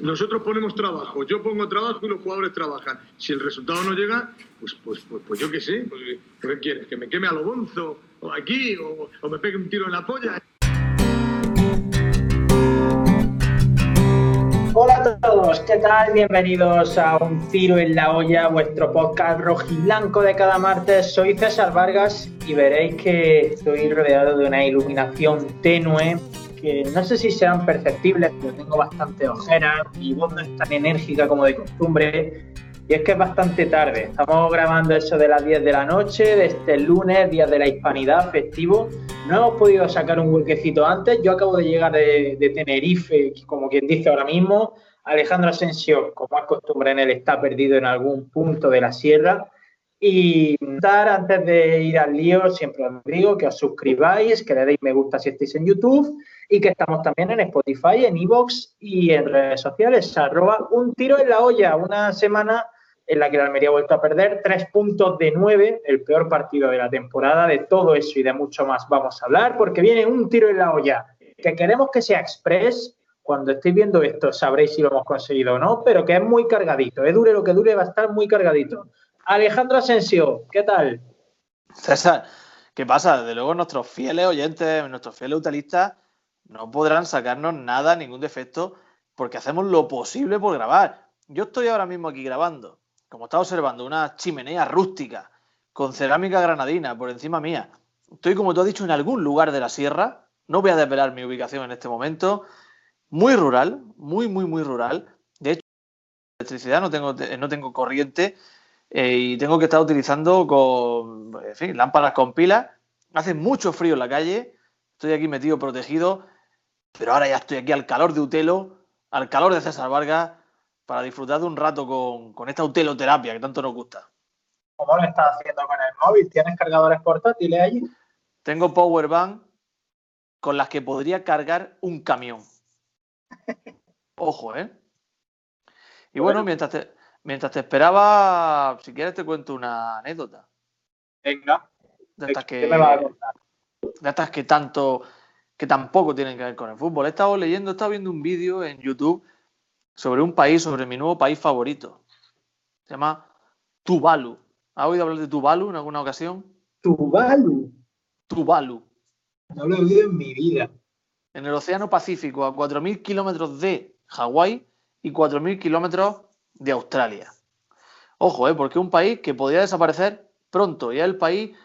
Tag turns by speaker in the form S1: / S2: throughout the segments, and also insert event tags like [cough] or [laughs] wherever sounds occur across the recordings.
S1: Nosotros ponemos trabajo, yo pongo trabajo y los jugadores trabajan. Si el resultado no llega, pues, pues, pues, pues yo qué sé, pues, ¿qué quieres? ¿Que me queme a lo bonzo? ¿O aquí? O, ¿O me pegue un tiro en la polla?
S2: Hola a todos, ¿qué tal? Bienvenidos a Un Tiro en la Olla, vuestro podcast rojiblanco de cada martes. Soy César Vargas y veréis que estoy rodeado de una iluminación tenue no sé si serán perceptibles, pero tengo bastante ojeras, mi voz no es tan enérgica como de costumbre. Y es que es bastante tarde. Estamos grabando eso de las 10 de la noche, de este lunes, día de la hispanidad, festivo. No hemos podido sacar un huequecito antes. Yo acabo de llegar de, de Tenerife, como quien dice ahora mismo. Alejandro Asensio, como es costumbre en él, está perdido en algún punto de la sierra. Y antes de ir al lío, siempre os digo que os suscribáis, que le deis me gusta si estáis en YouTube y que estamos también en Spotify, en Evox y en redes sociales. Arroba un tiro en la olla, una semana en la que la Almería ha vuelto a perder tres puntos de nueve, el peor partido de la temporada. De todo eso y de mucho más vamos a hablar, porque viene un tiro en la olla que queremos que sea express. Cuando estéis viendo esto sabréis si lo hemos conseguido o no, pero que es muy cargadito. Es dure lo que dure, va a estar muy cargadito. Alejandro Asensio, ¿qué tal?
S3: César, ¿qué pasa? Desde luego nuestros fieles oyentes, nuestros fieles utilistas no podrán sacarnos nada, ningún defecto, porque hacemos lo posible por grabar. Yo estoy ahora mismo aquí grabando, como está observando, una chimenea rústica con cerámica granadina por encima mía. Estoy, como tú has dicho, en algún lugar de la sierra. No voy a desvelar mi ubicación en este momento. Muy rural, muy, muy, muy rural. De hecho, electricidad no tengo, no tengo corriente eh, y tengo que estar utilizando con, en fin, lámparas con pilas. Hace mucho frío en la calle. Estoy aquí metido protegido pero ahora ya estoy aquí al calor de Utelo, al calor de César Vargas, para disfrutar de un rato con, con esta uteloterapia que tanto nos gusta.
S2: ¿Cómo lo estás haciendo con el móvil? ¿Tienes cargadores portátiles allí?
S3: Tengo powerbank con las que podría cargar un camión. [laughs] Ojo, ¿eh? Y bueno, bueno mientras, te, mientras te esperaba, si quieres te cuento una anécdota.
S2: Venga.
S3: De estas que, de estas que tanto que tampoco tienen que ver con el fútbol. He estado leyendo, he estado viendo un vídeo en YouTube sobre un país, sobre mi nuevo país favorito. Se llama Tuvalu. ¿Has oído hablar de Tuvalu en alguna ocasión?
S2: Tuvalu.
S3: Tuvalu.
S2: No lo he oído en mi vida.
S3: En el Océano Pacífico, a 4.000 kilómetros de Hawái y 4.000 kilómetros de Australia. Ojo, ¿eh? porque un país que podría desaparecer pronto. Y es el país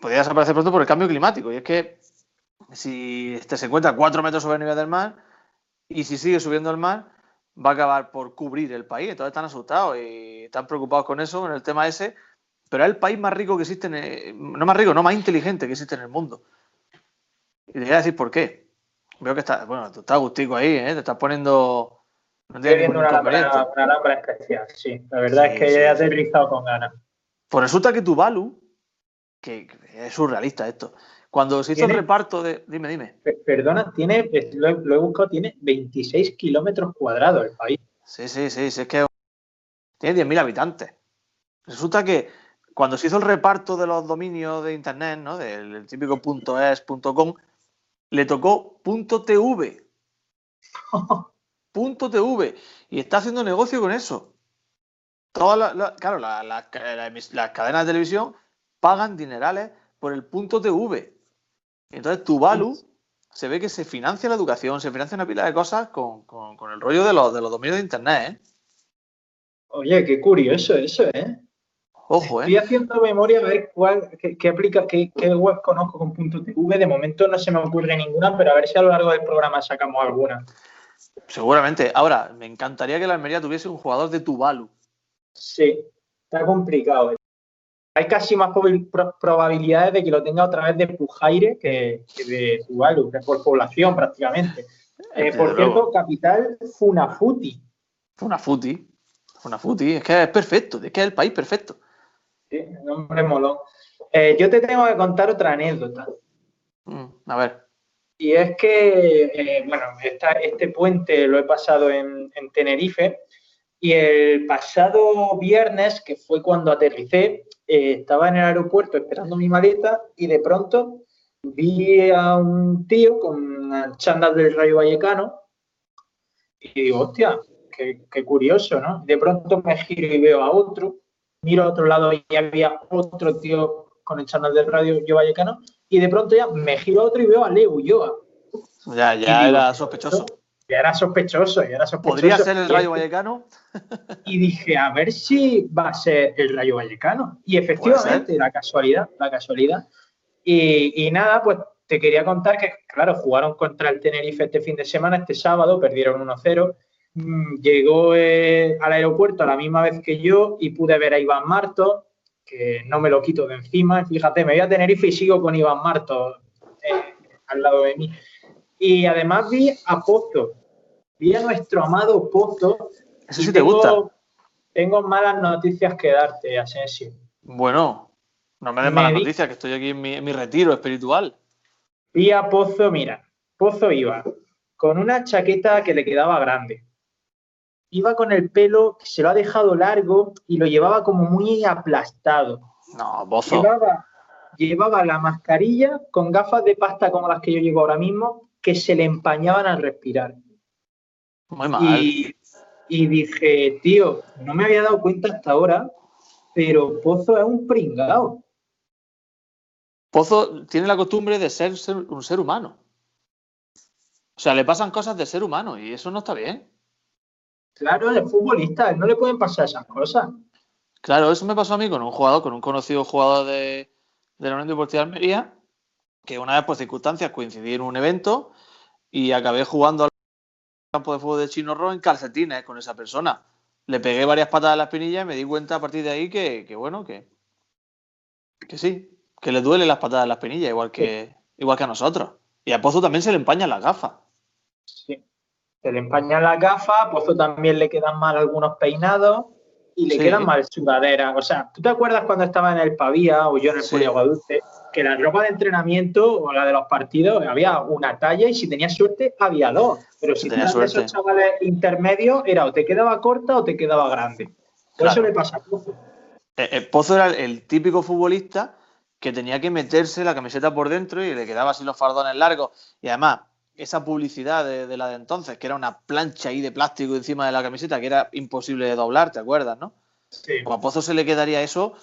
S3: podría desaparecer pronto por el cambio climático. Y es que si este se encuentra 4 metros sobre el nivel del mar y si sigue subiendo el mar, va a acabar por cubrir el país. Entonces están asustados y están preocupados con eso, en el tema ese. Pero es el país más rico que existe, en el, no más rico, no más inteligente que existe en el mundo. Y te voy a decir por qué. Veo que está, bueno, tú estás gustico ahí, ¿eh? te estás poniendo.
S2: No Estoy viendo una lámpara, una lámpara especial, sí. La verdad sí, es que sí, he aterrizado con ganas.
S3: Pues resulta que Tuvalu, que es surrealista esto, cuando se hizo el reparto de. Dime, dime.
S2: Perdona, tiene, lo, lo he buscado, tiene 26 kilómetros cuadrados el país.
S3: Sí, sí, sí, sí, es que tiene 10.000 habitantes. Resulta que cuando se hizo el reparto de los dominios de internet, ¿no? Del típico .es, .com, le tocó .tv. [laughs] .tv. Y está haciendo negocio con eso. Todas la, la, claro, las la, cadenas de televisión pagan dinerales por el .tv. Entonces, Tuvalu se ve que se financia la educación, se financia una pila de cosas con, con, con el rollo de los, de los dominios de Internet, ¿eh?
S2: Oye, qué curioso eso, ¿eh?
S3: Ojo, ¿eh?
S2: Estoy haciendo memoria a ver cuál, qué, qué aplica, qué, qué, web conozco con punto .tv. De momento no se me ocurre ninguna, pero a ver si a lo largo del programa sacamos alguna.
S3: Seguramente. Ahora, me encantaría que la Almería tuviese un jugador de Tuvalu.
S2: Sí, está complicado. Hay casi más probabilidades de que lo tenga otra vez de Pujaire que, que de Tuvalu, que es por población prácticamente. Eh, por cierto, capital Funafuti.
S3: Funafuti. Funafuti, es que es perfecto, es que es el país perfecto.
S2: Sí, nombre molón. Eh, yo te tengo que contar otra anécdota.
S3: Mm, a ver.
S2: Y es que, eh, bueno, este puente lo he pasado en, en, Tenerife y el pasado viernes, que fue cuando aterricé, eh, estaba en el aeropuerto esperando mi maleta y de pronto vi a un tío con chándal del Rayo Vallecano Y digo, hostia, qué, qué curioso, ¿no? De pronto me giro y veo a otro, miro a otro lado y había otro tío con el canal de radio Yo Vallecano, y de pronto ya me giro a otro y veo a Leo Ulloa.
S3: Ya, ya era sospechoso.
S2: Ya era sospechoso, ya era sospechoso.
S3: ¿Podría ser el Rayo Vallecano?
S2: Y dije, a ver si va a ser el Rayo Vallecano. Y efectivamente, la casualidad, la casualidad. Y, y, nada, pues te quería contar que, claro, jugaron contra el Tenerife este fin de semana, este sábado, perdieron 1-0. Mm, llegó eh, al aeropuerto a la misma vez que yo y pude ver a Iván Marto, que no me lo quito de encima. Fíjate, me voy a Tenerife y sigo con Iván Marto eh, al lado de mí. Y además vi a Pozo, vi a nuestro amado Pozo.
S3: Eso sí te gusta.
S2: Tengo malas noticias que darte, Asensio.
S3: Bueno, no me des malas noticias, que estoy aquí en mi, en mi retiro espiritual.
S2: Vi a Pozo, mira, Pozo iba con una chaqueta que le quedaba grande, iba con el pelo que se lo ha dejado largo y lo llevaba como muy aplastado.
S3: No, bozo.
S2: Llevaba, llevaba la mascarilla con gafas de pasta como las que yo llevo ahora mismo, que se le empañaban al respirar.
S3: Muy mal.
S2: Y, y dije, tío, no me había dado cuenta hasta ahora, pero Pozo es un pringao.
S3: Pozo tiene la costumbre de ser, ser un ser humano. O sea, le pasan cosas de ser humano y eso no está bien.
S2: Claro, es futbolista, no le pueden pasar esas cosas.
S3: Claro, eso me pasó a mí con un jugador, con un conocido jugador de, de la Unión Deportiva de Almería, que una vez por circunstancias coincidí en un evento y acabé jugando al campo de fútbol de Chino Ro en calcetines con esa persona. Le pegué varias patadas a la espinilla y me di cuenta a partir de ahí que, que bueno, que, que sí, que le duele las patadas a la espinilla, igual que, igual que a nosotros. Y a Pozo también se le empañan las gafas.
S2: Sí se le empañan las gafas, a Pozo también le quedan mal algunos peinados y le
S3: Sí.
S2: quedan mal sudaderas. O sea, ¿tú te acuerdas cuando estaba en el Pavía o yo en el
S3: Sí.
S2: Dulce? Que la ropa de entrenamiento o la de los partidos había una talla y si tenías suerte había dos. Pero si
S3: tenía
S2: tenías de esos chavales intermedios era o te quedaba corta o te quedaba grande.
S3: Claro.
S2: eso le pasa a Pozo.
S3: Eh, eh, Pozo era el, el típico futbolista que tenía que meterse la camiseta por dentro y le quedaba así los fardones largos. Y además, esa publicidad de, de la de entonces, que era una plancha ahí de plástico encima de la camiseta que era imposible de doblar, ¿te acuerdas, no?
S2: Sí.
S3: Pues a Pozo se le quedaría eso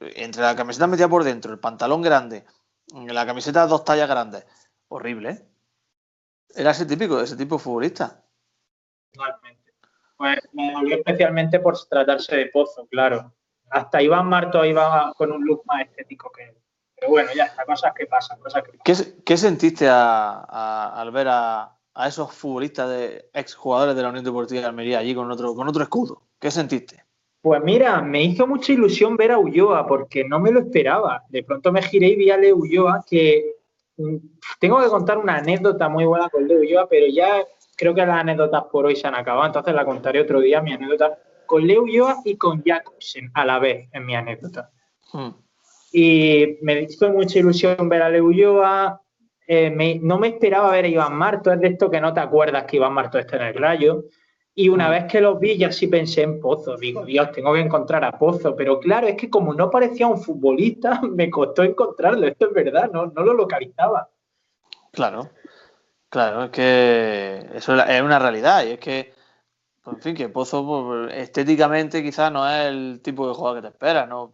S3: eh, entre la camiseta metida por dentro, el pantalón grande, la camiseta dos tallas grandes. Horrible, ¿eh? Era ese típico, ese tipo de futbolista.
S2: Totalmente. Pues me dolió especialmente por tratarse de Pozo, claro. Hasta Iván Marto iba con un look más estético que él. Pero bueno, ya está, cosas que pasan, cosas que pasan.
S3: ¿Qué, qué sentiste a- a- al ver a, a esos futbolistas de exjugadores de la Unión Deportiva de Almería allí con otro, con otro escudo? ¿Qué sentiste?
S2: Pues mira, me hizo mucha ilusión ver a Ulloa porque no me lo esperaba. De pronto me giré y vi a Leo Ulloa que mm, tengo que contar una anécdota muy buena con Leo Ulloa, pero ya creo que las anécdotas por hoy se han acabado, entonces la contaré otro día, mi anécdota con Leo Ulloa y con Jacobsen a la vez en mi anécdota.
S3: Hmm.
S2: Y me hizo mucha ilusión ver a Leo Ulloa. eh, me- no me esperaba ver a Iván Marto, es de esto que no te acuerdas que Iván Marto está en el rayo. Y una
S3: Mm.
S2: vez que los vi, ya sí pensé en Pozo. Digo, Dios, tengo que encontrar a Pozo. Pero claro, es que como no parecía un futbolista, [laughs] me costó encontrarlo. Esto es verdad, no, no lo localizaba.
S3: Claro, claro, es que eso es una realidad y es que, en fin, que Pozo pues, estéticamente quizás no es el tipo de jugador que te esperas, ¿no?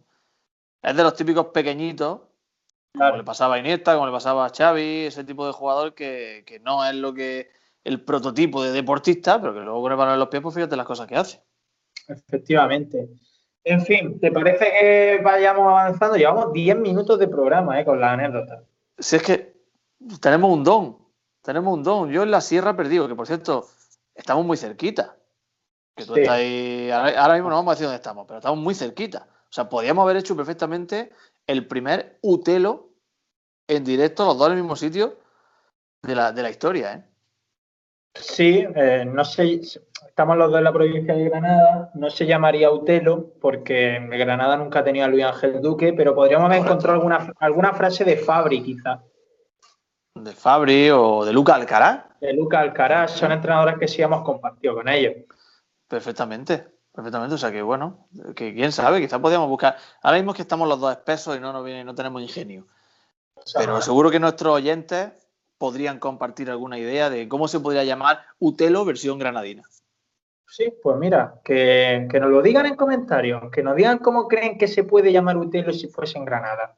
S3: Es de los típicos pequeñitos, como le pasaba a Iniesta, como le pasaba a Xavi, ese tipo de jugador que, que no es lo que el prototipo de deportista, pero que luego con el balón en los pies, pues fíjate las cosas que hace.
S2: Efectivamente. En fin, ¿te parece que vayamos avanzando? Llevamos 10 minutos de programa, ¿eh? Con las anécdotas.
S3: Si es que tenemos un don, tenemos un don. Yo en la sierra he perdido, que por cierto, estamos muy cerquita. Que tú
S2: Sí.
S3: estás ahí, ahora mismo no vamos a decir dónde estamos, pero estamos muy cerquita. O sea, podríamos haber hecho perfectamente el primer Utelo en directo, los dos en el mismo sitio de la, de la historia, ¿eh?
S2: Sí, eh, no sé, estamos los dos en la provincia de Granada, no se llamaría Utelo porque en Granada nunca ha tenido a Luis Ángel Duque, pero podríamos haber encontrado alguna, alguna frase de Fabri quizá,
S3: De Fabri o de Luca Alcaraz,
S2: de Luca Alcaraz, son entrenadores que sí hemos compartido con ellos.
S3: perfectamente. Perfectamente, o sea que bueno, que quién sabe, quizás podríamos buscar. Ahora mismo es que estamos los dos espesos y no nos viene, no tenemos ingenio. Pero seguro que nuestros oyentes podrían compartir alguna idea de cómo se podría llamar Utelo versión granadina.
S2: Sí, pues mira, que, nos lo digan en comentarios, que nos digan cómo creen que se puede llamar Utelo si fuese en Granada.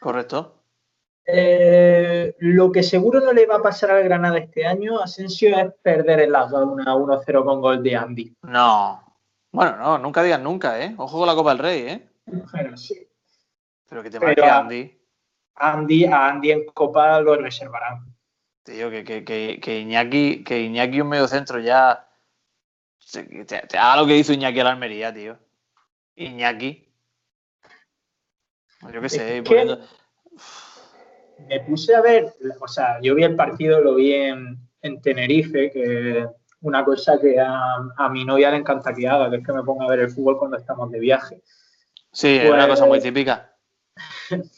S3: Correcto.
S2: Eh, lo que seguro no le va a pasar al Granada este año, Asensio, es perder el las 1-0 con gol de Andy.
S3: No. Bueno, no, nunca digan nunca, ¿eh? Ojo con la Copa del Rey, ¿eh?
S2: Pero sí.
S3: Pero que te marque Andy.
S2: Andy, a Andy en Copa lo reservarán.
S3: Tío, que, que, que, que Iñaki, que Iñaki un medio centro ya te, haga lo que hizo Iñaki a la Almería, tío. Iñaki. Yo qué sé.
S2: Me puse a ver, o sea, yo vi el partido, lo vi en, Tenerife, que una cosa que a, mi novia le encanta que haga, que es que me ponga a ver el fútbol cuando estamos de viaje.
S3: Sí, es una cosa muy típica.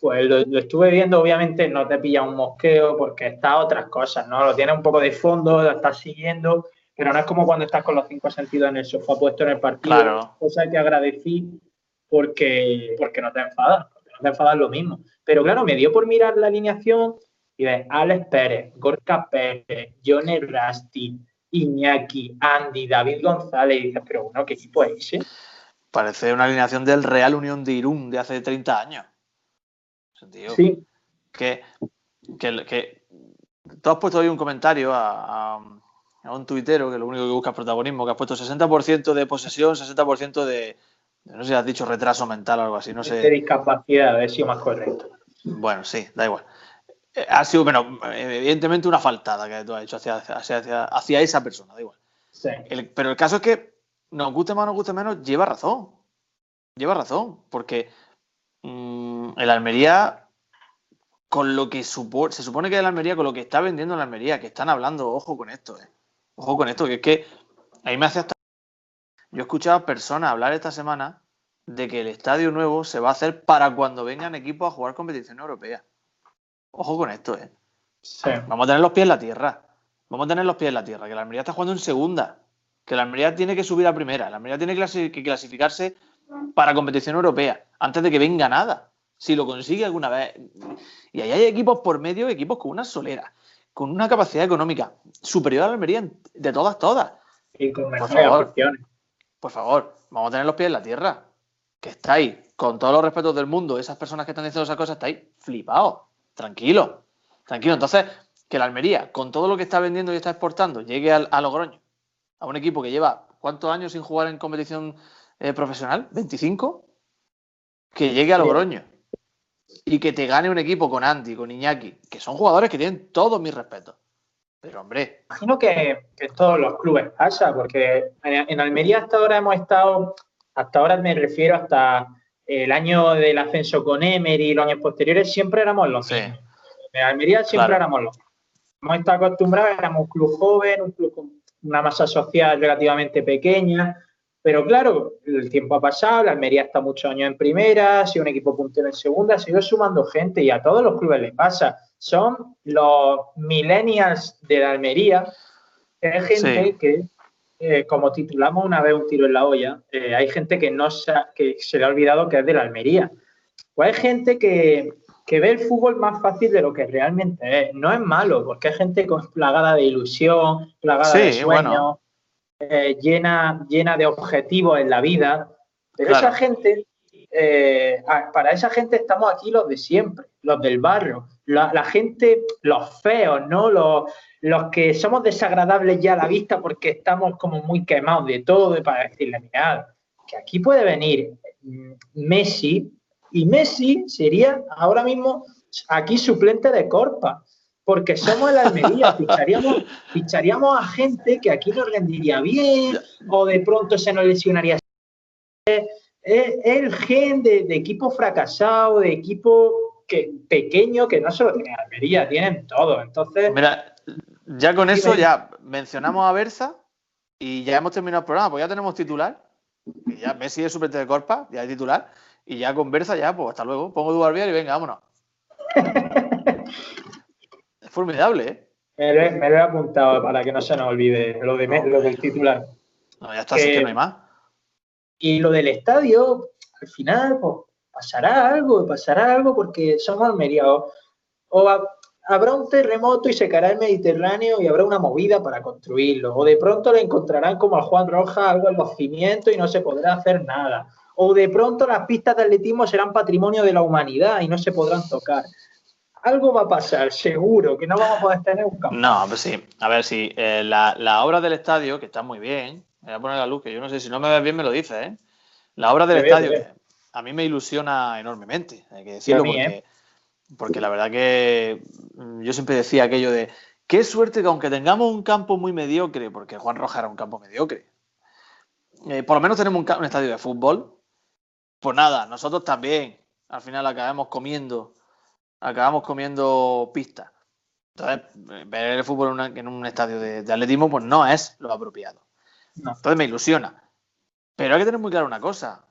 S2: Pues [laughs] lo, lo, estuve viendo, obviamente no te pilla un mosqueo porque está otras cosas, ¿no? Lo tiene un poco de fondo, lo estás siguiendo pero no es como cuando estás con los cinco sentidos en el sofá puesto en el partido,
S3: claro.
S2: cosa que agradecí porque, porque no te enfadas, porque no te enfadas lo mismo. Pero claro, me dio por mirar la alineación y ves Alex Pérez, Gorka Pérez, Johnny Rasti, Iñaki, Andy, David González, y dices, pero bueno, ¿qué equipo es ese?
S3: Parece una alineación del Real Unión de Irún de hace 30 años.
S2: sí.
S3: Que, que, que, tú has puesto hoy un comentario a a un tuitero que lo único que busca es protagonismo, que ha puesto 60% de posesión, 60% de, no sé si has dicho retraso mental o algo así, no sé.
S2: De discapacidad, ha sido más correcto.
S3: Bueno, sí, da igual. Eh, ha sido, bueno, evidentemente una faltada que tú has hecho hacia, hacia, esa persona, da igual.
S2: Sí.
S3: pero el caso es que nos guste más o nos guste menos, lleva razón. Lleva razón, porque mm, el Almería, con lo que supo, se supone que el Almería, con lo que está vendiendo el Almería, que están hablando, ojo con esto, eh Ojo con esto, que es que ahí me hace hasta... Yo he escuchado a personas hablar esta semana de que el estadio nuevo se va a hacer para cuando vengan equipos a jugar competición europea. Ojo con esto, ¿eh? Vamos a tener los pies en la tierra. Vamos a tener los pies en la tierra. Que la Almería está jugando en segunda. Que la Almería tiene que subir a primera. La Almería tiene que clasificarse para competición europea antes de que venga nada. Si lo consigue alguna vez. Y ahí hay equipos por medio, equipos con una solera con una capacidad económica superior a la Almería de todas, todas.
S2: Y con por favor,
S3: por favor, vamos a tener los pies en la tierra. Que estáis, con todos los respetos del mundo, esas personas que están diciendo esas cosas, estáis flipados. Tranquilo, tranquilo. Entonces, que la Almería, con todo lo que está vendiendo y está exportando, llegue a Logroño, a un equipo que lleva ¿cuántos años sin jugar en competición eh, profesional? ¿25? Que llegue a Logroño y que te gane un equipo con Andy, con Iñaki, que son jugadores que tienen todos mis respetos. Pero hombre.
S2: Imagino que, que todos los clubes pasa, porque en Almería hasta ahora hemos estado, hasta ahora me refiero hasta el año del ascenso con Emery y los años posteriores, siempre éramos los mismos. En Almería siempre éramos los mismos. Hemos estado acostumbrados, éramos un club joven, un club con una masa social relativamente pequeña, pero claro, el tiempo ha pasado, la Almería está muchos años en primera, ha sido un equipo puntero en segunda, se ido sumando gente y a todos los clubes les pasa. Son los millennials de la Almería, hay gente que, eh, como titulamos una vez un tiro en la olla, eh, hay gente que, no se, que se le ha olvidado que es de la Almería. Pues hay gente que, ve el fútbol más fácil de lo que realmente es. No es malo, porque hay gente con, plagada de ilusión, plagada de sueños. Eh, llena, llena de objetivos en la vida, pero esa gente, para esa gente estamos aquí los de siempre, los del barrio, la, gente, los feos, ¿no? Los, los, que somos desagradables ya a la vista porque estamos como muy quemados de todo y para decirle, mirad, que aquí puede venir mm, Messi y Messi sería ahora mismo aquí suplente de Corpa porque somos la Almería, [laughs] ficharíamos, ficharíamos a gente que aquí nos rendiría bien o de pronto se nos lesionaría. Es, el gen de, equipo fracasado, de equipo que, pequeño que no solo tiene Almería, tienen todo. Entonces.
S3: Mira, ya con eso ya mencionamos a Berza y ya hemos terminado el programa, pues ya tenemos titular. Y ya Messi es suplente de Corpa, ya es titular. Y ya con Berza, ya, pues hasta luego. Pongo Dubarbier y venga, vámonos. [laughs] formidable, ¿eh?
S2: Me lo, he, apuntado para que no se nos olvide lo, de, lo del titular.
S3: No, ya está, así que no hay más.
S2: Y lo del estadio, al final, pues pasará algo, pasará algo porque somos Almería. O, habrá un terremoto y se caerá el Mediterráneo y habrá una movida para construirlo. O de pronto le encontrarán como al Juan Roja algo en los cimientos y no se podrá hacer nada. O de pronto las pistas de atletismo serán patrimonio de la humanidad y no se podrán tocar. Algo va a pasar, seguro, que no vamos a poder tener un campo.
S3: No, pues sí. A ver, si eh, la, obra del estadio, que está muy bien, voy a poner la luz, que yo no sé si no me ves bien, me lo dices, ¿eh? La obra del estadio, a mí me ilusiona enormemente, hay que decirlo, porque, ¿eh? porque la verdad que mm, yo siempre decía aquello de qué suerte que aunque tengamos un campo muy mediocre, porque Juan Roja era un campo mediocre, eh, por lo menos tenemos un, estadio de fútbol, pues nada, nosotros también al final acabamos comiendo, acabamos comiendo pistas. Entonces, ver el fútbol en, un estadio de, atletismo, pues no es lo apropiado. Entonces me ilusiona. Pero hay que tener muy claro una cosa.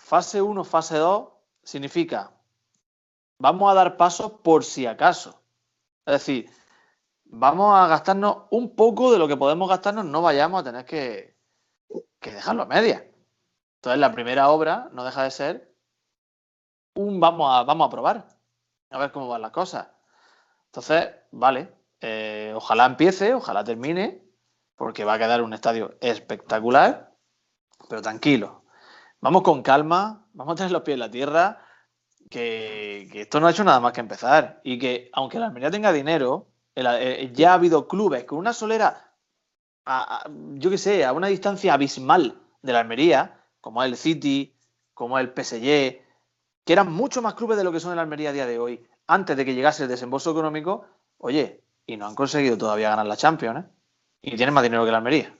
S3: Fase 1, fase 2 significa vamos a dar pasos por si acaso. Es decir, vamos a gastarnos un poco de lo que podemos gastarnos, no vayamos a tener que, dejarlo a media. Entonces, la primera obra no deja de ser un vamos a, vamos a probar, a ver cómo van las cosas. Entonces, vale, eh, ojalá empiece, ojalá termine, porque va a quedar un estadio espectacular, pero tranquilo, vamos con calma, vamos a tener los pies en la tierra, que, esto no ha hecho nada más que empezar. Y que aunque la Almería tenga dinero, eh, ya ha habido clubes con una solera, yo qué sé, a una distancia abismal de la Almería, como el City, como el PSG, que eran mucho más clubes de lo que son el Almería a día de hoy, antes de que llegase el desembolso económico, oye, y no han conseguido todavía ganar la Champions, ¿eh? Y tienen más dinero que la Almería.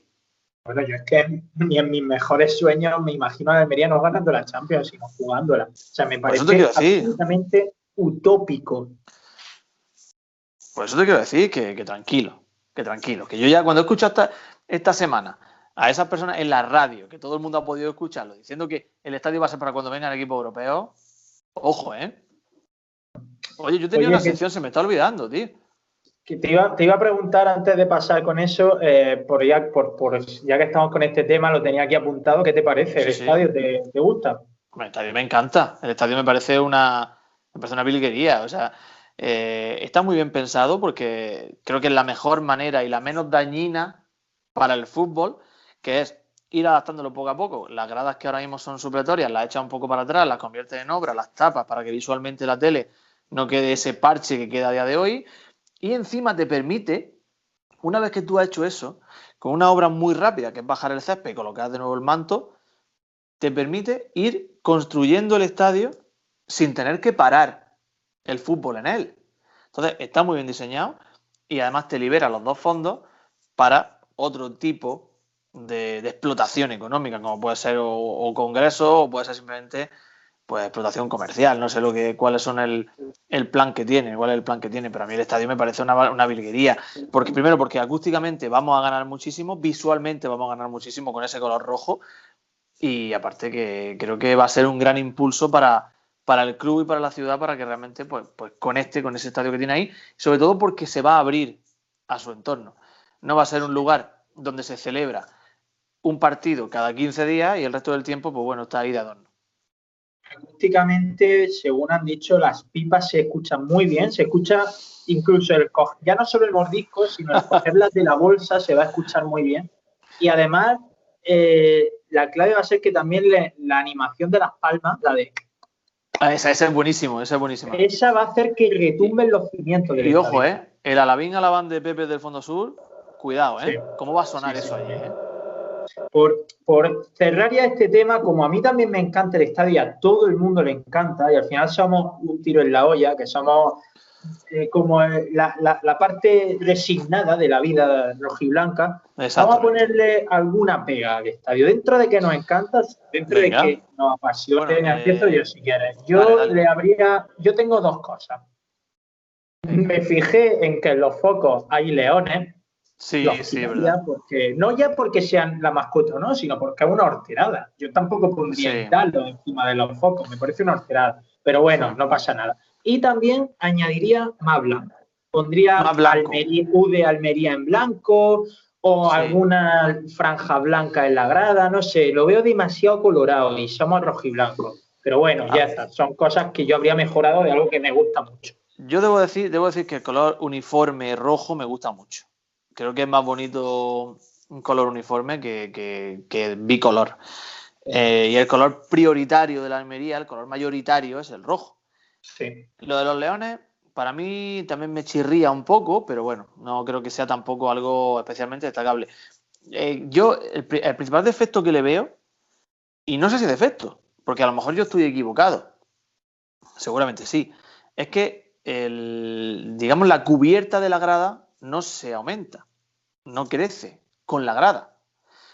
S2: Bueno, yo es que ni en mis mejores sueños me imagino a Almería no ganando la Champions, sino jugándola. O sea, me parece absolutamente utópico.
S3: Por eso te quiero decir que, tranquilo, que tranquilo. Que yo ya cuando he escuchado esta, esta semana a esas personas en la radio, que todo el mundo ha podido escucharlo, diciendo que el estadio va a ser para cuando venga el equipo europeo, ojo, ¿eh? Oye, yo tenía una sección, se me está olvidando, tío
S2: te, iba, te iba a preguntar antes de pasar con eso, eh, por, ya, por, ya que estamos con este tema, lo tenía aquí apuntado, ¿qué te parece? ¿El estadio Te, gusta?
S3: El estadio me encanta, el estadio me parece una, me parece una bilguería, o sea, eh, está muy bien pensado porque creo que es la mejor manera y la menos dañina para el fútbol, que es ir adaptándolo poco a poco. Las gradas que ahora mismo son supletorias las echas un poco para atrás, las conviertes en obra, las tapas para que visualmente la tele no quede ese parche que queda a día de hoy, y encima te permite, una vez que tú has hecho eso, con una obra muy rápida, que es bajar el césped y colocar de nuevo el manto, te permite ir construyendo el estadio sin tener que parar el fútbol en él. Entonces, está muy bien diseñado y además te libera los dos fondos para otro tipo de, explotación económica, como puede ser o, o congreso o puede ser simplemente pues explotación comercial. No sé lo que, cuáles son el, plan que tiene, cuál es el plan que tiene, pero a mí el estadio me parece una, una virguería. Porque, primero, porque acústicamente vamos a ganar muchísimo, visualmente vamos a ganar muchísimo con ese color rojo. Y aparte que creo que va a ser un gran impulso para, para el club y para la ciudad para que realmente pues, pues conecte con ese estadio que tiene ahí, sobre todo porque se va a abrir a su entorno. No va a ser un lugar donde se celebra un partido cada 15 días y el resto del tiempo, pues bueno, está ahí de adorno
S2: acústicamente, según han dicho, las pipas se escuchan muy bien, se escucha incluso el ya no solo el mordisco, sino el cogerlas de la bolsa se va a escuchar muy bien. Y además, eh, la clave va a ser que también la animación de las palmas, la de...
S3: Ah, esa, esa, es buenísimo, esa es buenísima.
S2: Esa va a hacer que retumben los cimientos.
S3: y ojo, ¿eh? El alabín alabán de Pepe del Fondo Sur, cuidado, ¿eh? ¿Cómo va a sonar eso allí, eh?
S2: Por, por, cerrar ya este tema, como a mí también me encanta el estadio, a todo el mundo le encanta, y al final somos un tiro en la olla, que somos eh, como la, la, parte resignada de la vida rojiblanca, vamos a ponerle alguna pega al estadio. Dentro de que nos encanta, dentro de que nos apasiona, empiezo yo si quieres. Yo le habría, yo tengo dos cosas. Me fijé en que en los focos hay leones,
S3: Sí, sí, verdad.
S2: Porque, no ya porque sean la mascota no, sino porque es una horterada. Yo tampoco pondría sí. encima de los focos, me parece una horterada. Pero bueno, no pasa nada. Y también añadiría más blanco. Pondría Almería, U de Almería en blanco o alguna franja blanca en la grada, no sé, lo veo demasiado colorado y somos rojiblanco. Pero bueno, ya está, son cosas que yo habría mejorado de algo que me gusta mucho.
S3: Yo debo decir, debo decir que el color uniforme rojo me gusta mucho. Creo que es más bonito un color uniforme que, que, bicolor. Eh, y el color prioritario de la Almería, el color mayoritario es el rojo.
S2: Sí.
S3: Lo de los leones, para mí también me chirría un poco, pero bueno, no creo que sea tampoco algo especialmente destacable. Eh, yo, el, principal defecto que le veo, y no sé si defecto, porque a lo mejor yo estoy equivocado, seguramente sí, es que el, digamos la cubierta de la grada no se aumenta, no crece con la grada.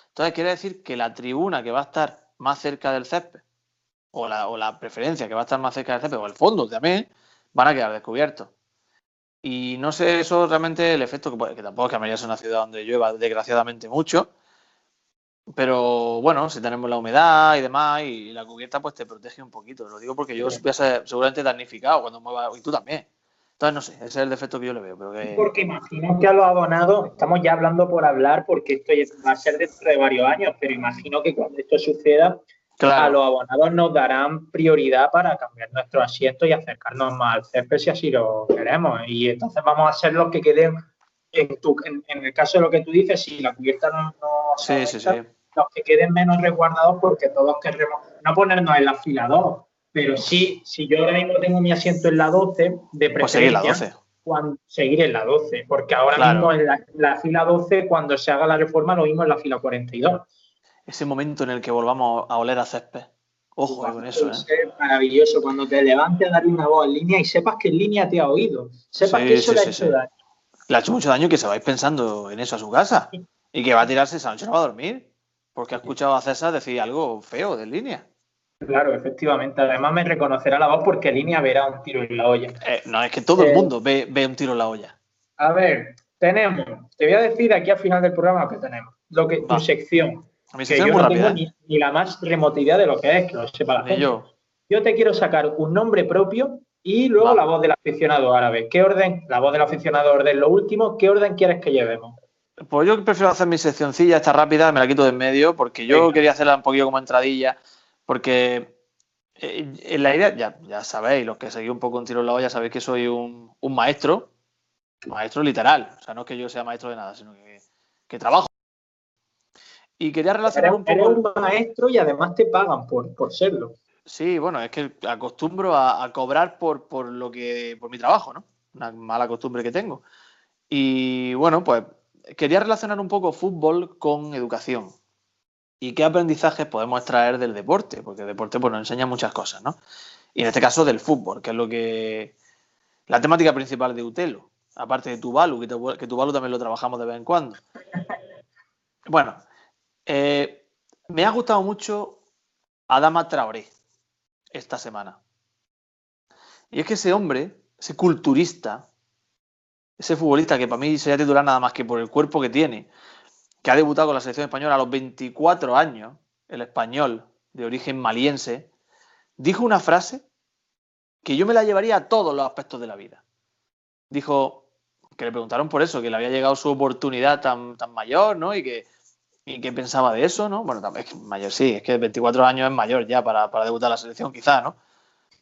S3: Entonces quiere decir que la tribuna que va a estar más cerca del césped, o la, o la preferencia que va a estar más cerca del césped, o el fondo también, van a quedar descubiertos. Y no sé eso realmente el efecto que, que tampoco es que Almería es una ciudad donde llueva desgraciadamente mucho. Pero bueno, si tenemos la humedad y demás, y la cubierta pues te protege un poquito. Lo digo porque yo voy a ser seguramente damnificado cuando mueva, y tú también. Entonces, no sé, ese es el defecto que yo le veo. Pero
S2: Porque imagino que a los abonados, estamos ya hablando por hablar, porque esto va a ser dentro de varios años, pero imagino que cuando esto suceda, a los abonados nos darán prioridad para cambiar nuestro asiento y acercarnos más al césped si así lo queremos. Y entonces vamos a ser los que queden, en, tu, en, el caso de lo que tú dices, si la cubierta no, los que queden menos resguardados porque todos queremos no ponernos en la fila 2, pero sí, si yo ahora mismo tengo mi asiento en la 12, de preferencia, pues seguir, la 12. Cuando, seguir en la 12, porque ahora mismo en la, la, fila 12, cuando se haga la reforma, lo mismo en la fila 42
S3: ese momento en el que volvamos a oler a césped. Ojo con eso, ¿eh?
S2: maravilloso cuando te levantes a darle una voz en línea y sepas que en línea te ha oído. Sepas que eso le ha hecho daño.
S3: Le ha hecho mucho daño que se vais pensando en eso a su casa y que va a tirarse esa noche no va a dormir porque ha escuchado a César decir algo feo de línea.
S2: Claro, efectivamente. Además me reconocerá la voz porque línea verá un tiro en la olla.
S3: Eh, no, es que todo el eh, mundo ve, ve, un tiro en la olla.
S2: A ver, tenemos, te voy a decir aquí al final del programa lo que tenemos. Lo que, tu sección que yo no tengo ¿eh? ni, la más remota idea de lo que es, que lo sepa la gente. Yo. yo te quiero sacar un nombre propio y luego la voz del aficionado árabe. ¿Qué orden? La voz del aficionado orden lo último. ¿Qué orden quieres que llevemos?
S3: Pues yo prefiero hacer mi seccioncilla, esta rápida, me la quito de en medio, porque yo quería hacerla un poquito como entradilla, porque eh, en la idea, ya, ya sabéis, los que seguís un poco un tiro en la olla, sabéis que soy un, maestro, maestro literal. O sea, no es que yo sea maestro de nada, sino que trabajo y quería relacionar un poco.
S2: Eres un maestro y además te pagan por, por serlo.
S3: Sí, bueno, es que acostumbro a, cobrar por, por, lo que. por mi trabajo, ¿no? Una mala costumbre que tengo. Y bueno, pues quería relacionar un poco fútbol con educación. ¿Y qué aprendizajes podemos extraer del deporte? Porque el deporte pues, nos enseña muchas cosas, ¿no? Y en este caso del fútbol, que es lo que. la temática principal de Utelo. Aparte de Tuvalu, que, que Tuvalu también lo trabajamos de vez en cuando. Bueno, eh, me ha gustado mucho Adama Traoré esta semana. Y es que ese hombre, ese culturista, ese futbolista que para mí sería titular nada más que por el cuerpo que tiene, que ha debutado con la selección española a los 24 años, el español de origen maliense, dijo una frase que yo me la llevaría a todos los aspectos de la vida. Dijo que le preguntaron por eso, que le había llegado su oportunidad tan, tan mayor, ¿no? Y que ¿Y pensaba de eso, no? Bueno, es que mayor sí, es que 24 años es mayor ya para, para debutar la selección, quizá, ¿no?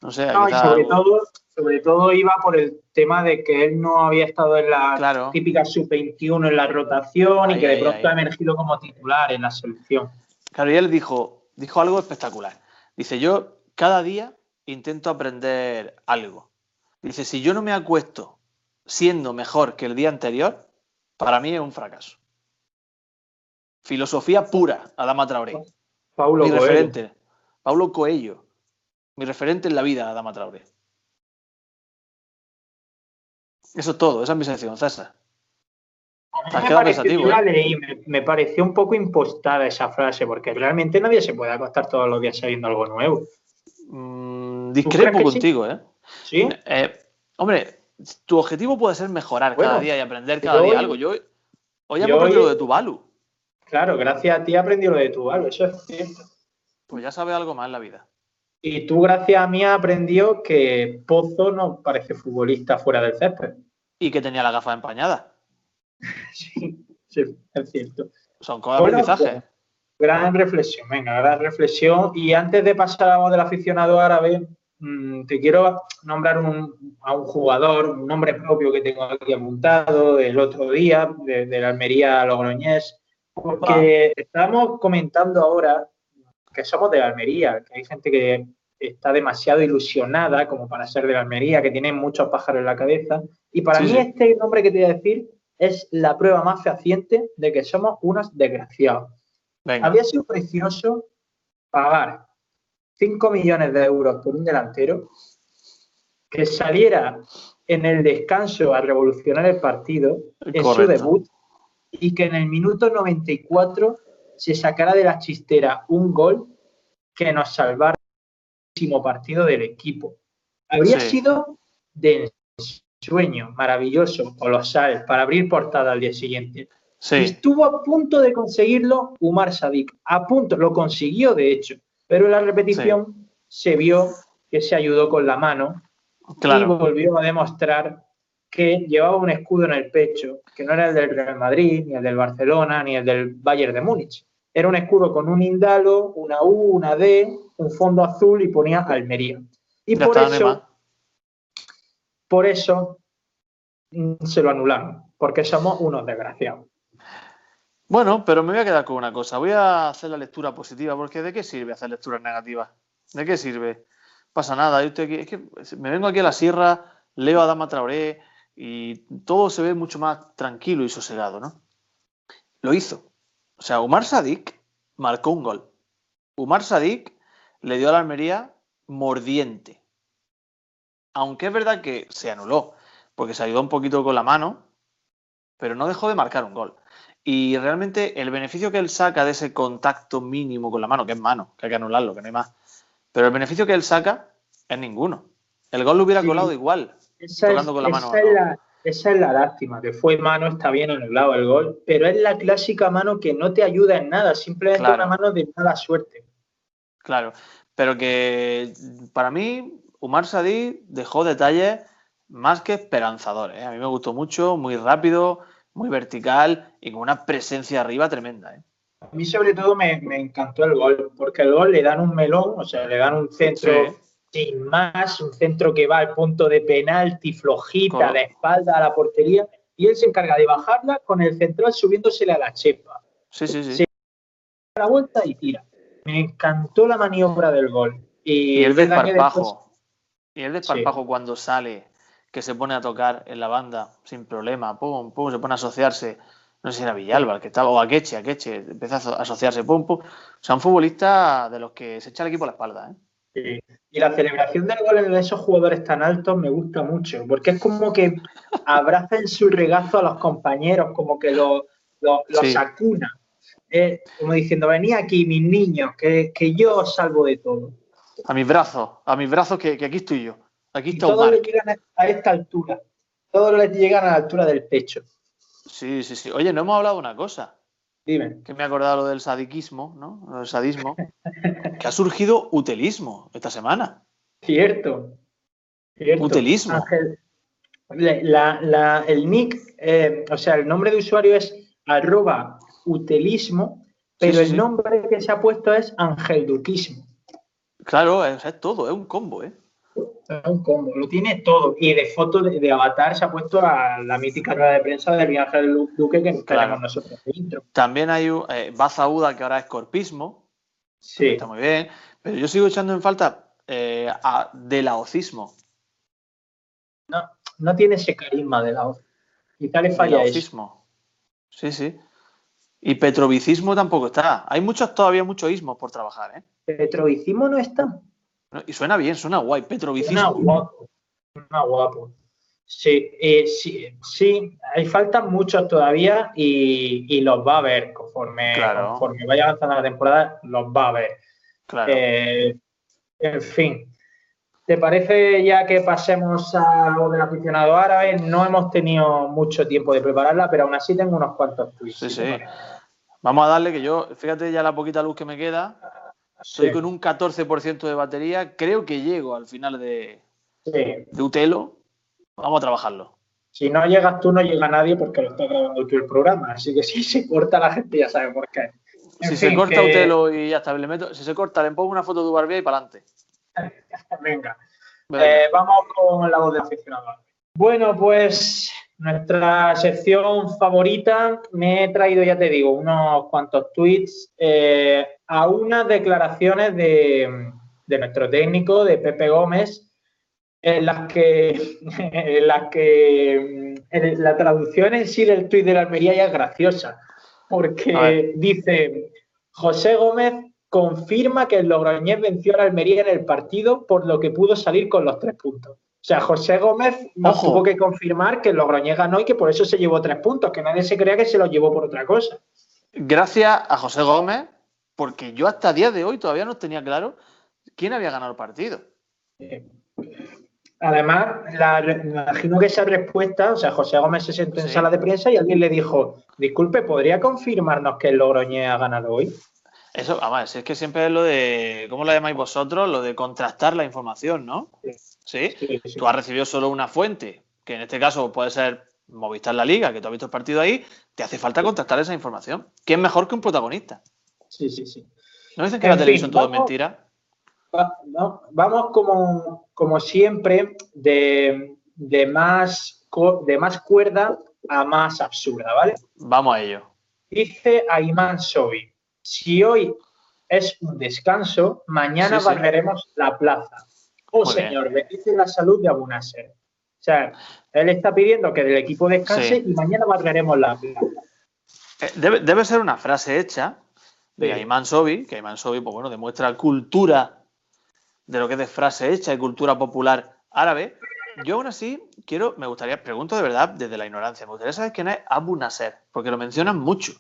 S2: No sé. No, y sobre, todo, sobre todo iba por el tema de que él no había estado en la típica sub-21 en la rotación y que de pronto ha emergido como titular en la selección.
S3: Claro, y él dijo, dijo algo espectacular. Dice, yo cada día intento aprender algo. Dice, si yo no me acuesto siendo mejor que el día anterior, para mí es un fracaso. Filosofía pura, Adama Traoré.
S2: Paulo
S3: mi referente. Paulo Coelho. Mi referente en la vida, Adama Traoré. Eso es todo, esa es mi sección, César.
S2: ¿eh? me, pareció un poco impostada esa frase, porque realmente nadie se puede acostar todos los días sabiendo algo nuevo.
S3: Mm, discrepo contigo, ¿eh?
S2: Sí.
S3: Eh, hombre, tu objetivo puede ser mejorar cada día y aprender cada día algo. Yo hoy he aprendido lo de tu Balu.
S2: Claro, gracias a ti aprendido lo de tu algo, eso es cierto.
S3: Pues ya sabe algo más en la vida.
S2: Y tú, gracias a mí, has aprendido que Pozo no parece futbolista fuera del césped.
S3: Y que tenía la gafa empañada. [laughs]
S2: sí, sí, es cierto.
S3: Son cosas de aprendizaje. Pues,
S2: gran reflexión, venga, gran reflexión. Y antes de pasar a voz del aficionado árabe, mm, te quiero nombrar a un jugador, un nombre propio que tengo aquí apuntado el otro día, de, la Almería Logroñés, porque estamos comentando ahora que somos de la Almería, que hay gente que está demasiado ilusionada como para ser de la Almería, que tiene muchos pájaros en la cabeza. Y para mí este nombre que te voy a decir es la prueba más fehaciente de que somos unos desgraciados. Había sido precioso pagar 5 millones de euros por un delantero que saliera en el descanso a revolucionar el partido en su debut y que en el minuto 94 se sacara de la chistera un gol que nos salvara el último partido del equipo. Habría sido de sueño maravilloso, colosal, para abrir portada al día siguiente. estuvo a punto de conseguirlo Umar Sadik. A punto, lo consiguió de hecho. Pero en la repetición se vio que se ayudó con la mano y volvió a demostrar que llevaba un escudo en el pecho, que no era el del Real Madrid, ni el del Barcelona, ni el del Bayern de Múnich. Era un escudo con un indalo, una U, una D, un fondo azul y ponía Almería. Y por eso, por eso se lo anularon, porque somos unos desgraciados.
S3: Bueno, pero me voy a quedar con una cosa. Voy a hacer la lectura positiva, porque ¿de qué sirve hacer lecturas negativas? ¿De qué sirve? Pasa nada. es que me vengo aquí a la sierra, leo a Dama Traoré y todo se ve mucho más tranquilo y sosegado, ¿no? Lo hizo. O sea, Umar Sadik marcó un gol. Umar Sadik le dio a la Almería mordiente. Aunque es verdad que se anuló, porque se ayudó un poquito con la mano, pero no dejó de marcar un gol. Y realmente el beneficio que él saca de ese contacto mínimo con la mano, que es mano, que hay que anularlo, que no hay más, pero el beneficio que él saca es ninguno. El gol lo hubiera colado igual,
S2: tocando con la mano. Esa es, la, lástima, que fue mano, está bien anulado el gol, pero es la clásica mano que no te ayuda en nada, simplemente una mano de mala suerte.
S3: Claro, pero que para mí Umar Sadí dejó detalles más que esperanzadores. ¿eh? A mí me gustó mucho, muy rápido, muy vertical y con una presencia arriba tremenda. ¿eh?
S2: A mí sobre todo me, encantó el gol, porque el gol le dan un melón, o sea, le dan un centro sin más, un centro que va al punto de penalti, flojita, de espalda a la portería, y él se encarga de bajarla con el central subiéndosele a la chepa.
S3: Sí, sí, sí. Se
S2: da la vuelta y tira. Me encantó la maniobra del gol.
S3: Y, el desparpajo. Y el desparpajo cuando sale que se pone a tocar en la banda sin problema, pum, pum, se pone a asociarse, no sé si era Villalba el que estaba, o Akeche, Akeche, empieza a asociarse, pum, pum. O sea, un futbolista de los que se echa el equipo a la espalda, ¿eh?
S2: Sí. Y la celebración del gol de esos jugadores tan altos me gusta mucho, porque es como que abrazan su regazo a los compañeros, como que los lo, acuna. como diciendo, venía aquí, mis niños, que, yo os salvo de todo.
S3: A mis brazos, a mis brazos, que aquí estoy yo. Aquí está
S2: todos le llegan a esta altura. Todos les llegan a la altura del pecho.
S3: Sí, sí, sí. Oye, no hemos hablado de una cosa.
S2: Dime.
S3: Que me he acordado lo del sadiquismo, ¿no? El sadismo. [laughs] que ha surgido utelismo esta semana.
S2: Cierto.
S3: Utelismo.
S2: el nick, eh, o sea, el nombre de usuario es arroba utelismo, pero el nombre que se ha puesto es angelduquismo.
S3: Claro, es todo, es un combo, ¿eh?
S2: Un combo, lo tiene todo. Y de foto de, avatar se ha puesto a la mítica rueda de prensa del viaje del Duque que tenemos nosotros
S3: También hay eh, Baza Uda, que ahora es corpismo.
S2: Sí.
S3: Está muy bien. Pero yo sigo echando en falta eh, a, de laocismo.
S2: No, no tiene ese carisma de la Y tal le falla
S3: eso. Sí, sí. Y petrovicismo tampoco está. Hay muchos, todavía muchos ismos por trabajar, ¿eh?
S2: Petrovicismo no está.
S3: Y suena bien, suena guay, Petrovicismo.
S2: Suena guapo, suena guapo. Sí, eh, sí, sí, hay faltan muchos todavía y, los va a ver conforme, conforme vaya avanzando la temporada, los va a ver.
S3: Claro.
S2: Eh, en fin, ¿te parece ya que pasemos a lo del aficionado árabe? No hemos tenido mucho tiempo de prepararla, pero aún así tengo unos cuantos tweets.
S3: Sí, sí. Vamos a darle que yo, fíjate ya la poquita luz que me queda, Estoy con un 14% de batería. Creo que llego al final de, de Utelo. Vamos a trabajarlo.
S2: Si no llegas tú, no llega nadie porque lo está grabando tú el programa. Así que si se corta la gente ya sabe por qué.
S3: si se corta Utelo y ya está, le meto, si se corta, le pongo una foto de Barbie y para adelante. [laughs]
S2: Venga. Eh, vamos con la voz de aficionado. Bueno, pues nuestra sección favorita, me he traído, ya te digo, unos cuantos tweets eh, a unas declaraciones de, nuestro técnico, de Pepe Gómez, en las que, [laughs] en las que la traducción en sí del tuit de la Almería ya es graciosa, porque dice, José Gómez confirma que el Logroñés venció a la Almería en el partido, por lo que pudo salir con los tres puntos. O sea, José Gómez nos tuvo que confirmar que Logroñés ganó y que por eso se llevó tres puntos, que nadie se crea que se los llevó por otra cosa.
S3: Gracias a José Gómez, porque yo hasta día de hoy todavía no tenía claro quién había ganado el partido.
S2: Además, me imagino que esa respuesta, o sea, José Gómez se sentó en sala de prensa y alguien le dijo, disculpe, ¿podría confirmarnos que el Logroñés ha ganado hoy?
S3: Eso, vamos, es que siempre es lo de, ¿cómo lo llamáis vosotros? Lo de contrastar la información, ¿no? ¿Sí? Tú has recibido solo una fuente, que en este caso puede ser Movistar La Liga, que tú has visto el partido ahí, te hace falta contrastar esa información. ¿Quién mejor que un protagonista?
S2: Sí, sí, sí.
S3: ¿No dicen que la televisión todo es mentira?
S2: vamos como, como siempre de, más, de más cuerda a más absurda, ¿vale?
S3: Vamos a ello.
S2: Dice Ayman Sobi, si hoy es un descanso, mañana barreremos la plaza. Oh, señor, bendice la salud de Abunaser. O sea, él está pidiendo que el equipo descanse y mañana barreremos la plaza.
S3: Eh, debe, ser una frase hecha de Ayman Sobi, que Ayman Sobi, pues bueno, demuestra cultura de lo que es de frase hecha y cultura popular árabe. Yo aún así quiero, me gustaría, pregunto de verdad desde la ignorancia, me gustaría saber quién es Abu Nasser, porque lo mencionan mucho.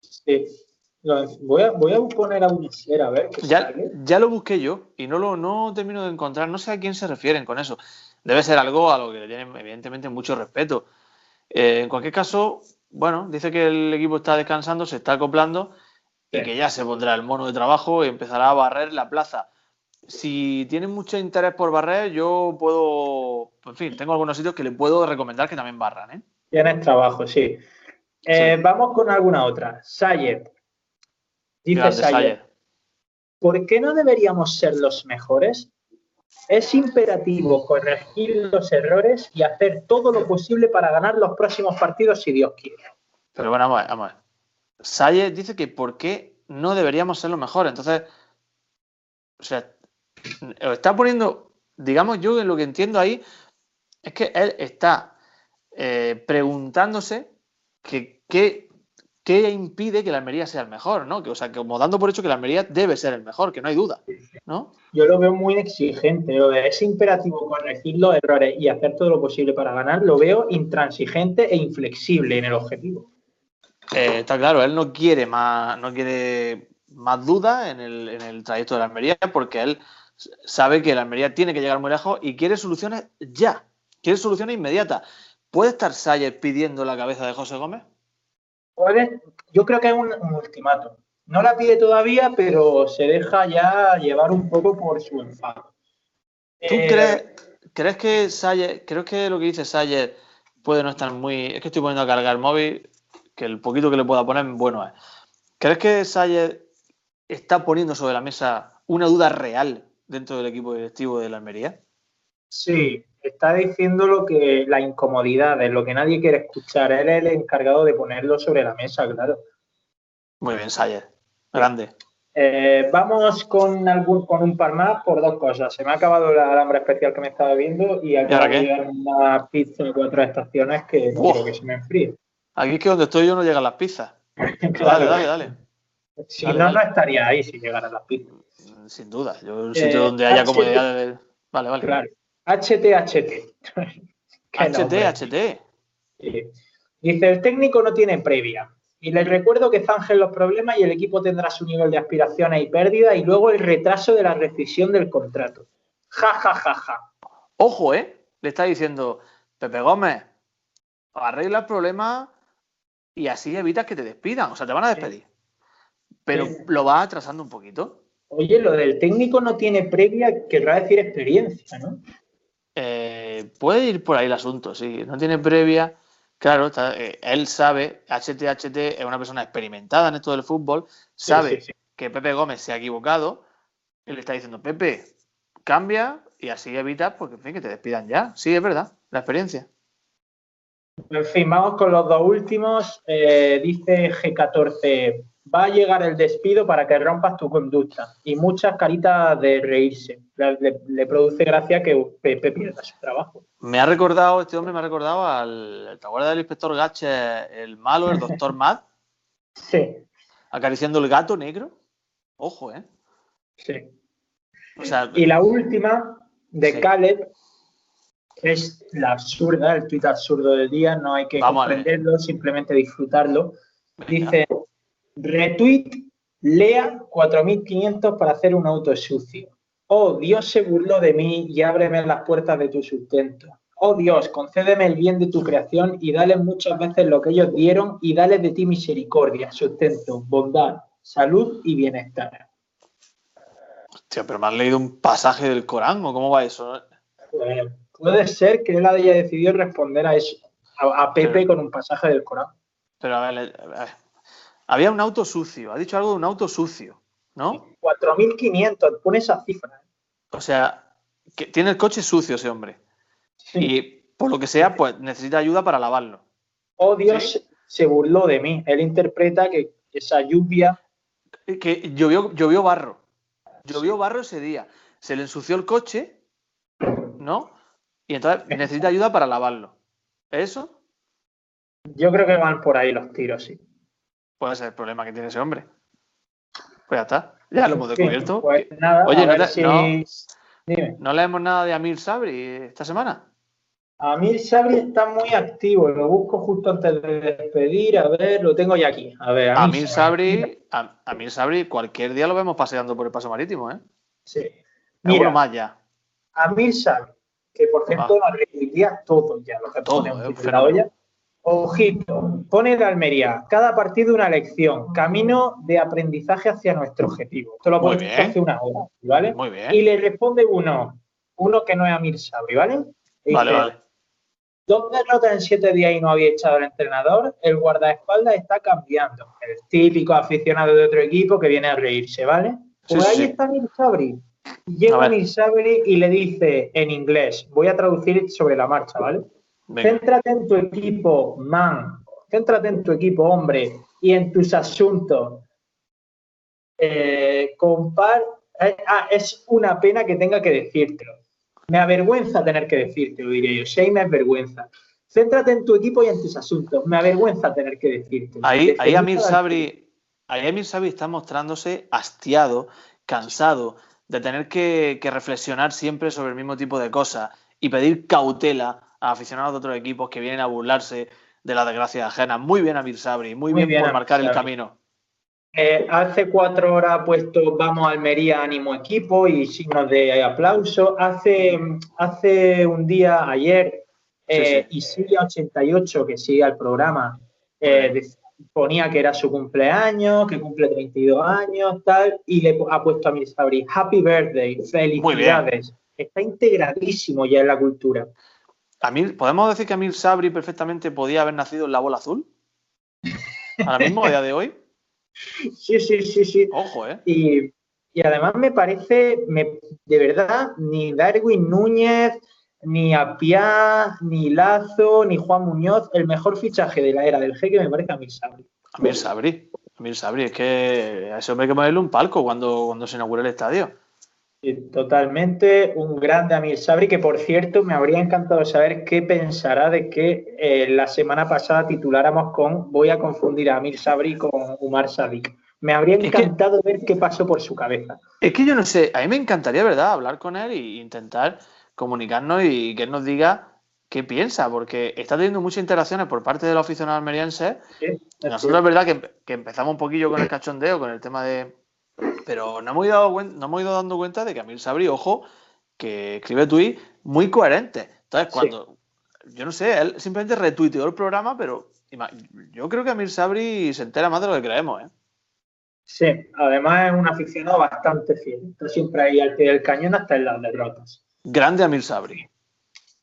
S2: Sí, Voy a, voy a poner a a ver.
S3: ya, ya lo busqué yo y no lo no termino de encontrar. No sé a quién se refieren con eso. Debe ser algo a lo que le tienen, evidentemente, mucho respeto. Eh, en cualquier caso, bueno, dice que el equipo está descansando, se está acoplando y que ya se pondrá el mono de trabajo y empezará a barrer la plaza. Si tienen mucho interés por barrer, yo puedo. En fin, tengo algunos sitios que le puedo recomendar que también barran. ¿eh?
S2: Tienes trabajo, sí. Eh, vamos con alguna otra. Sayed. Dice Sayer, ¿por qué no deberíamos ser los mejores? Es imperativo corregir los errores y hacer todo lo posible para ganar los próximos partidos si Dios quiere.
S3: Pero bueno, vamos a ver. Vamos Sayer dice que ¿por qué no deberíamos ser los mejores? Entonces, o sea, está poniendo, digamos yo lo que entiendo ahí es que él está eh, preguntándose que, qué ¿qué impide que la Almería sea el mejor? ¿no? Que, o sea, como dando por hecho que la Almería debe ser el mejor, que no hay duda. ¿no?
S2: Yo lo veo muy exigente, lo de ese imperativo corregir los errores y hacer todo lo posible para ganar, lo veo intransigente e inflexible en el objetivo.
S3: Eh, está claro, él no quiere más, no quiere más duda en el, en el trayecto de la Almería porque él sabe que la Almería tiene que llegar muy lejos y quiere soluciones ya, quiere soluciones inmediatas. ¿Puede estar Sayer pidiendo la cabeza de José Gómez?
S2: Yo creo que es un, ultimato. No la pide todavía, pero se deja ya llevar un poco por su enfado.
S3: ¿Tú eh, crees, crees que Sayer, creo que lo que dice Sayer puede no estar muy. Es que estoy poniendo a cargar el móvil, que el poquito que le pueda poner, bueno es. ¿Crees que Sayer está poniendo sobre la mesa una duda real dentro del equipo directivo de la Almería?
S2: Sí, está diciendo lo que la incomodidad, es lo que nadie quiere escuchar. Él es el encargado de ponerlo sobre la mesa, claro.
S3: Muy bien, Sayer. Grande.
S2: Eh, vamos con algún con un par más por dos cosas. Se me ha acabado la alambre especial que me estaba viendo y acaba de llegar una pizza de cuatro estaciones que no quiero que se me enfríe.
S3: Aquí es que donde estoy yo no llegan las pizzas. [laughs] Dale, dale, dale.
S2: Si no, no estaría ahí si llegaran las pizzas.
S3: Sin duda. Yo un sitio eh, donde haya comodidad de... Vale, vale.
S2: Claro. HTHT.
S3: HT, [laughs]
S2: Dice, el técnico no tiene previa. Y les recuerdo que zanjen los problemas y el equipo tendrá su nivel de aspiraciones y pérdida y luego el retraso de la rescisión del contrato. Ja, ja, ja, ja.
S3: Ojo, ¿eh? Le está diciendo, Pepe Gómez, arregla el problema y así evitas que te despidan. O sea, te van a despedir. Pero lo va atrasando un poquito.
S2: Oye, lo del técnico no tiene previa, querrá decir experiencia, ¿no?
S3: Eh, puede ir por ahí el asunto, sí. No tiene previa. Claro, eh, él sabe, HTHT es una persona experimentada en esto del fútbol, sabe que Pepe Gómez se ha equivocado. Él está diciendo, Pepe, cambia y así evitas pues, en fin, que te despidan ya. Sí, es verdad, la experiencia.
S2: En fin, vamos con los dos últimos. Eh, dice G14, va a llegar el despido para que rompas tu conducta. Y muchas caritas de reírse. Le, produce gracia que Pepe pierda su trabajo.
S3: Me ha recordado, este hombre me ha recordado al. ¿Te acuerdas del inspector Gache, el malo, el doctor [laughs] Mad?
S2: Sí.
S3: Acariciando el gato negro. Ojo, ¿eh?
S2: Sí. y la última, de Caleb, es la absurda, el tuit absurdo del día, no hay que comprenderlo, simplemente disfrutarlo. Dice, retweet, lea 4500 para hacer un auto sucio. Oh, Dios se burló de mí y ábreme las puertas de tu sustento. Oh Dios, concédeme el bien de tu creación y dale muchas veces lo que ellos dieron y dale de ti misericordia, sustento, bondad, salud y bienestar.
S3: Hostia, pero me has leído un pasaje del Corán, ¿o cómo va eso?
S2: Eh, puede ser que él haya decidido responder a eso, a, Pepe con un pasaje del Corán.
S3: Pero a ver, había un auto sucio, ha dicho algo de un auto sucio, ¿no?
S2: 4.500, pone esa cifra.
S3: O sea, que tiene el coche sucio ese hombre. Y por lo que sea, pues necesita ayuda para lavarlo.
S2: Oh Dios, se burló de mí. Él interpreta que esa lluvia.
S3: Que llovió, llovió barro. Llovió barro ese día. Se le ensució el coche, ¿no? Y entonces necesita ayuda para lavarlo. ¿Es eso?
S2: Yo creo que van por ahí los tiros, sí.
S3: Puede ser el problema que tiene ese hombre. Pues ya está. Ya lo hemos descubierto.
S2: Pues nada,
S3: Oye, no, no, leemos nada de Amir Sabri esta semana.
S2: Amir Sabri está muy activo, lo busco justo antes de despedir, a ver, lo tengo ya aquí. A ver,
S3: Amir, Sabri, Amir Sabri, cualquier día lo vemos paseando por el paso marítimo, ¿eh?
S2: Sí.
S3: Mira, más ya.
S2: Amir Sabri, que por cierto ah. reivindica todo ya, lo que todo, pone en la olla. Ojito, pone de Almería, cada partido una lección, camino de aprendizaje hacia nuestro objetivo. Esto lo pone hace una hora, ¿vale?
S3: Muy bien.
S2: Y le responde uno, uno que no es Amir Sabri, ¿vale?
S3: vale, vale.
S2: Dos derrotas en siete días y no había echado el entrenador, el guardaespaldas está cambiando. El típico aficionado de otro equipo que viene a reírse, ¿vale? Pues ahí está Mir Sabri. Llega Mir Sabri y le dice en inglés, voy a traducir sobre la marcha, ¿vale? Céntrate en tu equipo, man. Céntrate en tu equipo, hombre, y en tus asuntos. Eh, compar eh, ah, es una pena que tenga que decírtelo. Me avergüenza tener que decirte, lo diría yo. Si me vergüenza. Céntrate en tu equipo y en tus asuntos. Me avergüenza tener que decirte.
S3: Ahí, ahí Amir Sabri, ahí Amir Sabri está mostrándose hastiado, cansado de tener que, reflexionar siempre sobre el mismo tipo de cosas y pedir cautela a aficionados de otros equipos que vienen a burlarse de la desgracia ajena. Muy bien, Amir Sabri, muy, bien, por marcar el camino.
S2: Eh, hace cuatro horas ha puesto vamos a Almería, ánimo equipo y signos de aplauso. Hace, hace un día, ayer, eh, y sigue 88, que sigue al programa, eh, ponía que era su cumpleaños, que cumple 32 años, tal, y le ha puesto a Mir Sabri, Happy Birthday, felicidades. Está integradísimo ya en la cultura.
S3: ¿Podemos decir que Amir Sabri perfectamente podía haber nacido en la bola azul? Ahora mismo, a día de hoy. [laughs]
S2: Sí, sí, sí, sí.
S3: Ojo, ¿eh?
S2: Y, además me parece, de verdad, ni Darwin Núñez, ni Apia, ni Lazo, ni Juan Muñoz, el mejor fichaje de la era del G que me parece Amir Sabri.
S3: Amir Sabri, Amir Sabri, es que a ese hombre hay que ponerle un palco cuando, cuando se inaugure el estadio.
S2: Totalmente, un grande Amir Sabri, que por cierto me habría encantado saber qué pensará de que eh, la semana pasada tituláramos con Voy a confundir a Amir Sabri con Umar Sadik. Me habría encantado ver qué pasó por su cabeza.
S3: Es que yo no sé, a mí me encantaría, ¿verdad?, hablar con él e intentar comunicarnos y que él nos diga qué piensa, porque está teniendo muchas interacciones por parte de los aficionados almerienses. Nosotros es verdad que, empezamos un poquillo con el cachondeo, con el tema de... Pero no hemos ido, no hemos ido dando cuenta de que Amir Sabri, ojo, que escribe tweets muy coherentes. Entonces, cuando... Yo no sé, él simplemente retuiteó el programa, pero yo creo que Amir Sabri se entera más de lo que creemos, ¿eh?
S2: Sí, además es un aficionado bastante fiel. Está siempre ahí al pie del cañón hasta en las derrotas.
S3: Grande Amir Sabri.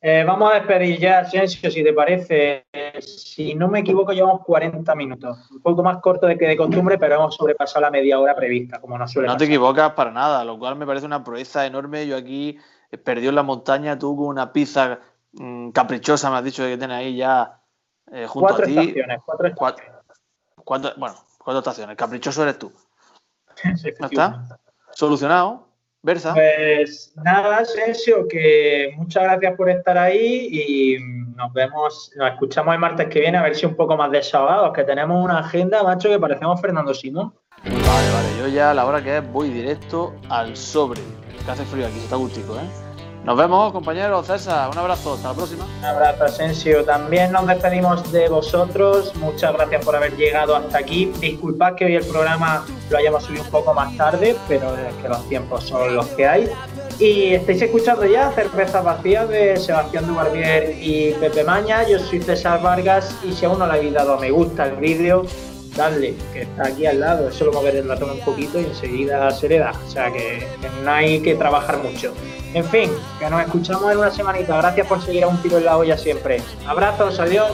S2: Eh, vamos a despedir ya, Asensio, si te parece. Si no me equivoco, llevamos 40 minutos. Un poco más corto de que de costumbre, pero hemos sobrepasado la media hora prevista, como nos suele
S3: No te equivocas para nada, lo cual me parece una proeza enorme. Yo aquí eh, perdido en la montaña, tú con una pizza mm, caprichosa, me has dicho que tienes ahí ya eh, junto
S2: Cuatro
S3: a ti.
S2: estaciones, cuatro
S3: Cuatro-
S2: estaciones.
S3: cuatro- bueno, cuatro estaciones. Caprichoso eres tú. [laughs] ¿Ya
S2: Efectivamente.
S3: está? Solucionado. Berza.
S2: Pues nada, Asensio, que muchas gracias por estar ahí y nos vemos, nos escuchamos el martes que viene a ver si un poco más desahogados, que tenemos una agenda, macho, que parecemos Fernando Simón.
S3: Vale, vale. Yo ya a la hora que es voy directo al sobre. Que hace frío aquí, se está gustico, ¿eh? Nos vemos, compañeros. César, un abrazo. Hasta la próxima.
S2: Un abrazo, Asensio. También nos despedimos de vosotros. Muchas gracias por haber llegado hasta aquí. Disculpad que hoy el programa lo hayamos subido un poco más tarde, pero es que los tiempos son los que hay. Y estáis escuchando ya Cervezas Vacías de Sebastián Dubarbier y Pepe Maña. Yo soy César Vargas y si aún no le habéis dado me gusta el vídeo, dadle, que está aquí al lado. Es solo mover el ratón un poquito y enseguida se le da. O sea que, que no hay que trabajar mucho. En fin, que nos escuchamos en una semanita. Gracias por seguir a un tiro en la olla siempre. Abrazos, adiós.